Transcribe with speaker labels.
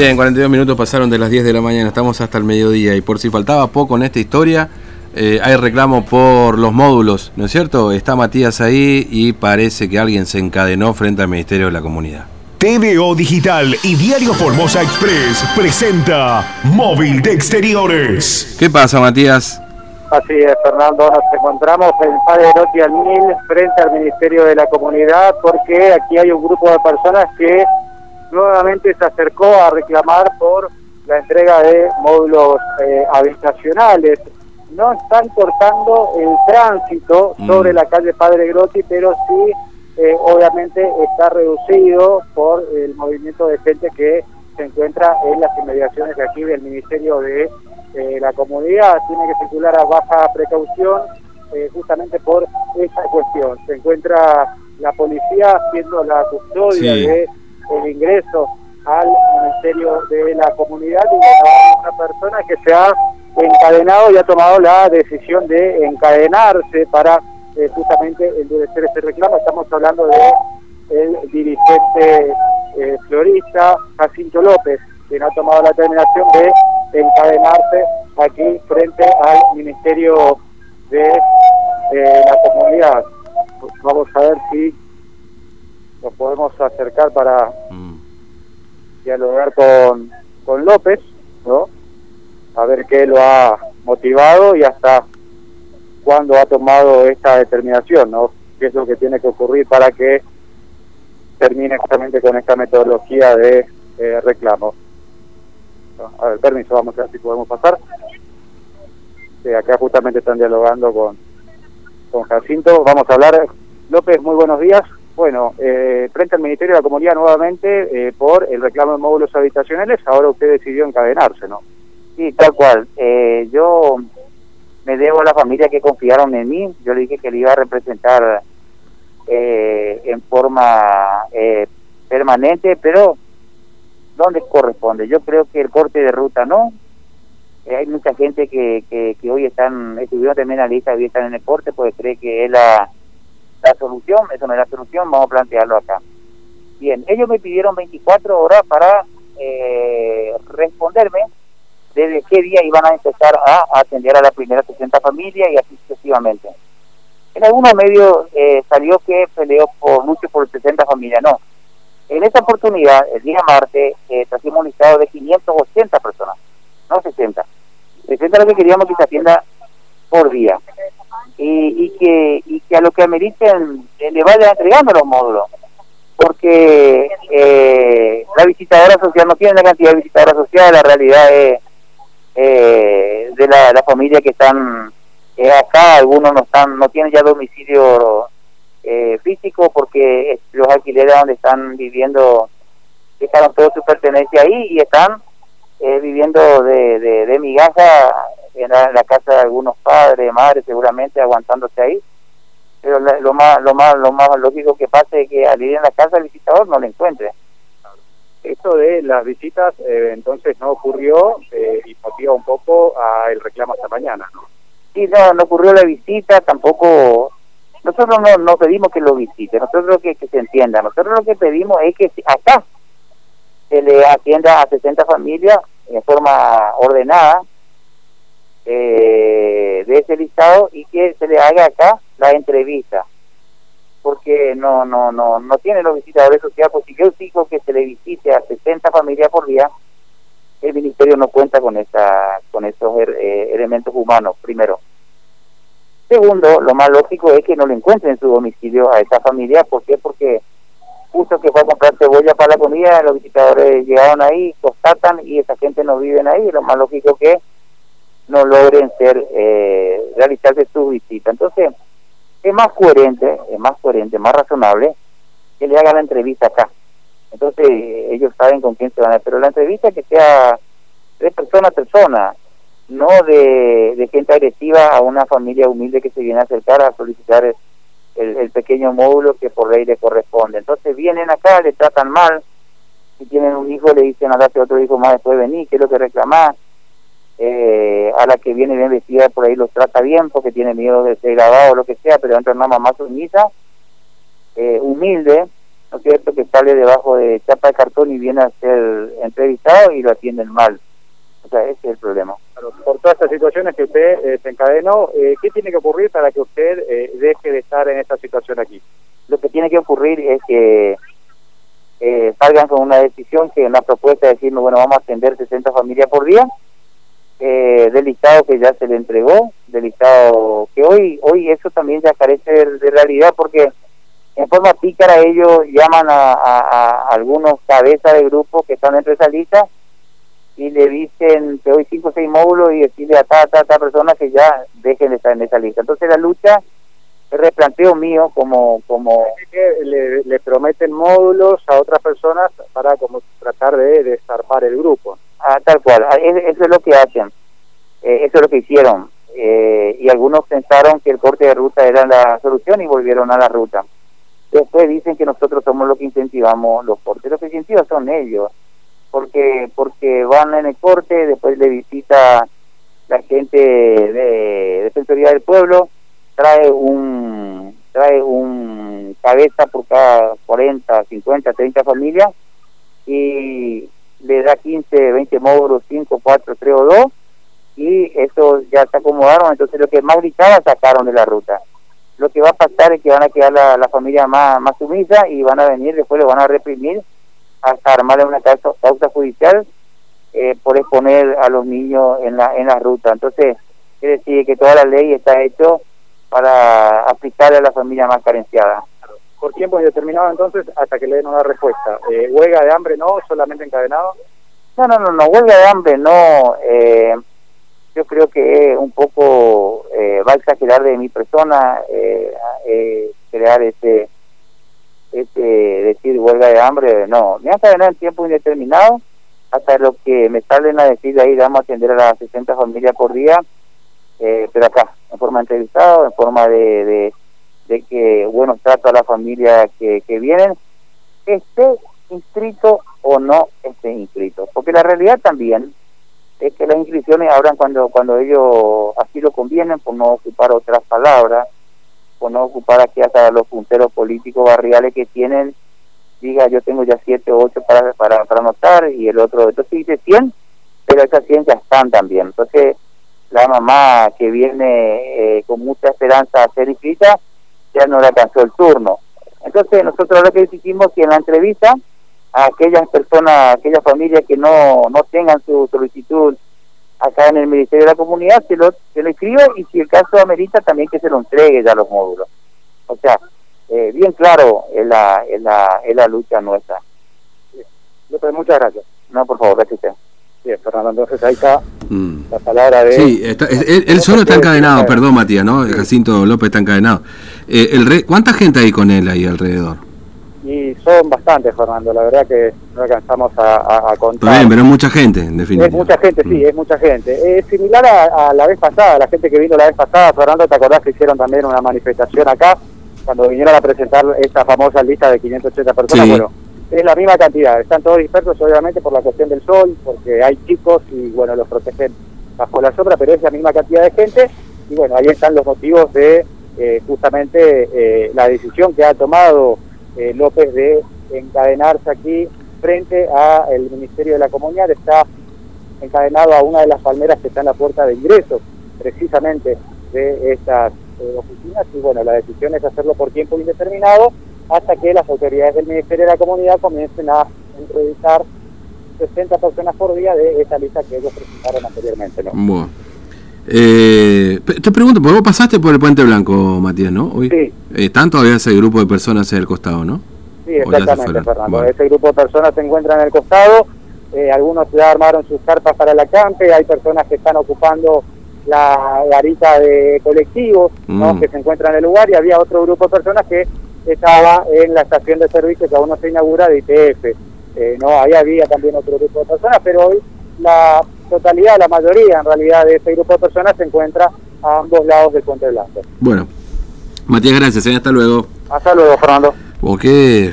Speaker 1: Bien, 42 minutos pasaron de las 10 de la mañana, estamos hasta el mediodía y por si faltaba poco en esta historia, eh, hay reclamo por los módulos, ¿no es cierto? Está Matías ahí y parece que alguien se encadenó frente al Ministerio de la Comunidad.
Speaker 2: TVO Digital y Diario Formosa Express presenta Móvil de Exteriores.
Speaker 1: ¿Qué pasa, Matías?
Speaker 3: Así es, Fernando, nos encontramos en Padre Rotti al Mil frente al Ministerio de la Comunidad porque aquí hay un grupo de personas que nuevamente se acercó a reclamar por la entrega de módulos eh, habitacionales. No están cortando el tránsito mm. sobre la calle Padre Grotti, pero sí, eh, obviamente, está reducido por el movimiento de gente que se encuentra en las inmediaciones de aquí del Ministerio de eh, la Comunidad. Tiene que circular a baja precaución justamente por esta cuestión. Se encuentra la policía haciendo la custodia de el ingreso al Ministerio de la Comunidad y una persona que se ha encadenado y ha tomado la decisión de encadenarse para eh, justamente endurecer este reclamo. Estamos hablando de el dirigente eh, florista Jacinto López, quien ha tomado la determinación de encadenarse aquí frente al Ministerio de eh, la Comunidad. Vamos a ver si nos podemos acercar para mm. dialogar con, con López, ¿no? A ver qué lo ha motivado y hasta cuándo ha tomado esta determinación, ¿no? ¿Qué es lo que tiene que ocurrir para que termine justamente con esta metodología de eh, reclamo? A ver, permiso, vamos a ver si podemos pasar. acá justamente están dialogando con, con Jacinto. Vamos a hablar. López, muy buenos días. Bueno, eh, frente al Ministerio de la Comunidad nuevamente eh, por el reclamo de módulos habitacionales, ahora usted decidió encadenarse, ¿no?
Speaker 4: Sí, tal cual. Eh, yo me debo a la familia que confiaron en mí, yo le dije que le iba a representar en forma permanente, pero ¿dónde corresponde? Yo creo que el corte de ruta no. hay mucha gente que, que, que, hoy están, estuvieron también en la lista, hoy están en el corte, pues cree que es la la solución, eso no es la solución, vamos a plantearlo acá. Bien, ellos me pidieron 24 horas para eh, responderme desde qué día iban a empezar a atender a la primera 60 familias y así sucesivamente. En algunos medios eh, salió que peleó por mucho por 60 familias, no. En esta oportunidad, el día martes, eh, trajimos un listado de 580 personas, no 60. 60 lo que queríamos que se atienda por día y, que, y que a lo que ameriten eh, le vayan entregando los módulos. Porque eh, la visitadora social no tiene la cantidad de visitadoras sociales, la realidad es eh, de la, la, familia que están acá, algunos no están no tienen ya domicilio físico porque los alquileres donde están viviendo dejaron toda su pertenencia ahí y están viviendo de, de, de migaja en la, casa de algunos padres, madres, seguramente aguantándose ahí. Pero lo más lo más lo más lógico que pase es que al ir en la casa el visitador no lo encuentre.
Speaker 3: Esto de las visitas eh, entonces no ocurrió eh, y motiva un poco a el reclamo esta mañana, ¿no?
Speaker 4: Sí, no, no ocurrió la visita, tampoco nosotros no, no pedimos que lo visite, nosotros que, que se entienda, nosotros lo que pedimos es que acá se le atienda a 60 familias en forma ordenada, eh, de ese listado y que se le haga acá la entrevista. Porque no no no no tiene los visitadores sociales porque yo exijo que se le visite a 60 familias por día el ministerio no cuenta con esa con esos eh, elementos humanos primero. Segundo lo más lógico es que no le encuentren su domicilio a esa familia. ¿por qué? porque justo que fue a comprar cebolla para la comida los visitadores llegaron ahí constatan y esa gente no vive ahí. Lo más lógico que no logren ser eh, realizarse su visita. Entonces, es más coherente, es más coherente, más razonable que le hagan la entrevista acá. Entonces, ellos saben con quién se van a pero la entrevista que sea de persona a persona, no de, gente agresiva a una familia humilde que se viene a acercar a solicitar el, pequeño módulo que por ley le corresponde. Entonces vienen acá, le tratan mal, si tienen un hijo le dicen a darse otro hijo más después de venir, ¿qué es lo que reclamás? Eh, a la que viene bien vestida por ahí los trata bien porque tiene miedo de ser grabado o lo que sea, pero entra una mamá sumisa, eh, humilde, ¿no es cierto?, que sale debajo de chapa de cartón y viene a ser entrevistado y lo atienden mal. O sea, ese es el problema.
Speaker 3: por todas estas situaciones que usted eh, desencadenó, eh, ¿qué tiene que ocurrir para que usted eh, deje de estar en esta situación aquí?
Speaker 4: Lo que tiene que ocurrir es que eh, salgan con una decisión, que una propuesta de decirme, bueno, vamos a atender 60 familias por día, eh, del listado que ya se le entregó, del listado que hoy, hoy eso también ya carece de, realidad porque en forma pícara ellos llaman a, algunos cabezas de grupo que están dentro de esa lista y le dicen que hoy cinco o seis módulos y decirle a ta, ta, ta persona que ya dejen de estar en esa lista. Entonces la lucha el replanteo mío como como
Speaker 3: le, le, prometen módulos a otras personas para como tratar de desarpar el grupo
Speaker 4: ah, tal cual. Ah, eso es lo que hacen. Eh, eso es lo que hicieron. Eh, y algunos pensaron que el corte de ruta era la solución y volvieron a la ruta. Después dicen que nosotros somos los que incentivamos los cortes. Los que incentivan son ellos porque porque van en el corte después le visita la gente de defensoría del pueblo trae un trae un cabeza por cada 40, 50, 30 familias y le da 15, 20 módulos, 5, 4, 3 o 2 y eso ya se acomodaron, entonces lo que más gritaba sacaron de la ruta. Lo que va a pasar es que van a quedar la, la familia más, más sumisa y van a venir, después lo van a reprimir hasta armarle una causa, causa judicial eh, por exponer a los niños en la, en la ruta. Entonces, quiere decir que toda la ley está hecho para aplicarle a la familia más carenciada.
Speaker 3: Tiempo indeterminado entonces hasta que le den una respuesta. Eh, ¿Huelga de hambre no? ¿Solamente encadenado?
Speaker 4: No, no, no, no, huelga de hambre no. Eh, yo creo que un poco eh, va a exagerar de mi persona eh, crear ese, ese decir huelga de hambre, no. Me han encadenado en tiempo indeterminado hasta lo que me salen a decir de ahí vamos a atender a las 60 familias por día eh, pero acá, en forma de entrevistado, en forma de, de, que, bueno, trato a la familia que, que vienen, esté inscrito o no esté inscrito. Porque la realidad también es que las inscripciones abran cuando, cuando ellos así lo convienen, por no ocupar otras palabras, por no ocupar aquí hasta los punteros políticos barriales que tienen, diga yo tengo ya siete o ocho para, para, para anotar y el otro, entonces dice 100, pero esas 100 ya están también. Entonces, la mamá que viene eh, con mucha esperanza a ser inscrita, ya no le alcanzó el turno. Entonces nosotros lo que decidimos que en la entrevista a aquellas personas, aquellas familias que no, no tengan su solicitud acá en el Ministerio de la Comunidad, se lo, se lo escribe y si el caso amerita también que se lo entregue ya los módulos. O sea, eh, bien claro es la, es la, es la lucha nuestra.
Speaker 3: Muchas gracias.
Speaker 4: No, por favor, gracias a
Speaker 3: Bien, Fernando, entonces ahí está mm. la palabra de...
Speaker 1: Sí, él, solo está encadenado, perdón Matías, ¿no? Jacinto López está encadenado. Eh, el ¿Cuánta gente hay con él ahí alrededor?
Speaker 3: Y son bastantes, Fernando, la verdad que no alcanzamos a, contar.
Speaker 1: Está bien, pero es mucha gente, en definitiva.
Speaker 3: Es mucha gente, sí, mm. es mucha gente. Es similar a, la vez pasada, la gente que vino la vez pasada, Fernando, ¿te acordás que hicieron también una manifestación acá? Cuando vinieron a presentar esta famosa lista de 580 personas, bueno es la misma cantidad. Están todos dispersos, obviamente, por la cuestión del sol, porque hay chicos y, bueno, los protegen bajo la sombra, pero es la misma cantidad de gente. Y, bueno, ahí están los motivos de eh, justamente eh, la decisión que ha tomado eh, López de encadenarse aquí frente al Ministerio de la Comunidad. Está encadenado a una de las palmeras que está en la puerta de ingreso, precisamente de estas oficinas. Y, bueno, la decisión es hacerlo por tiempo indeterminado hasta que las autoridades del Ministerio de la Comunidad comiencen a entrevistar 60 personas por día de esa lista que ellos presentaron anteriormente. ¿no?
Speaker 1: Bueno. Eh, te pregunto, porque vos pasaste por el Puente Blanco, Matías, ¿no?
Speaker 3: Hoy, sí.
Speaker 1: Eh, ¿Tanto había ese grupo de personas en el costado, no?
Speaker 3: Sí, exactamente, Fernando. Ese grupo de personas se encuentra en el costado. Eh, algunos ya armaron sus carpas para el acampe. Hay personas que están ocupando la garita de colectivos ¿no? Mm. que se encuentran en el lugar. Y había otro grupo de personas que estaba en la estación de servicio que aún no se inaugura de ITF. Eh, no, ahí había también otro grupo de personas, pero hoy la totalidad, la mayoría en realidad de ese grupo de personas se encuentra a ambos lados del puente blanco.
Speaker 1: Bueno, Matías, gracias, ¿eh? hasta luego.
Speaker 3: Hasta luego, Fernando.
Speaker 1: ¿O qué?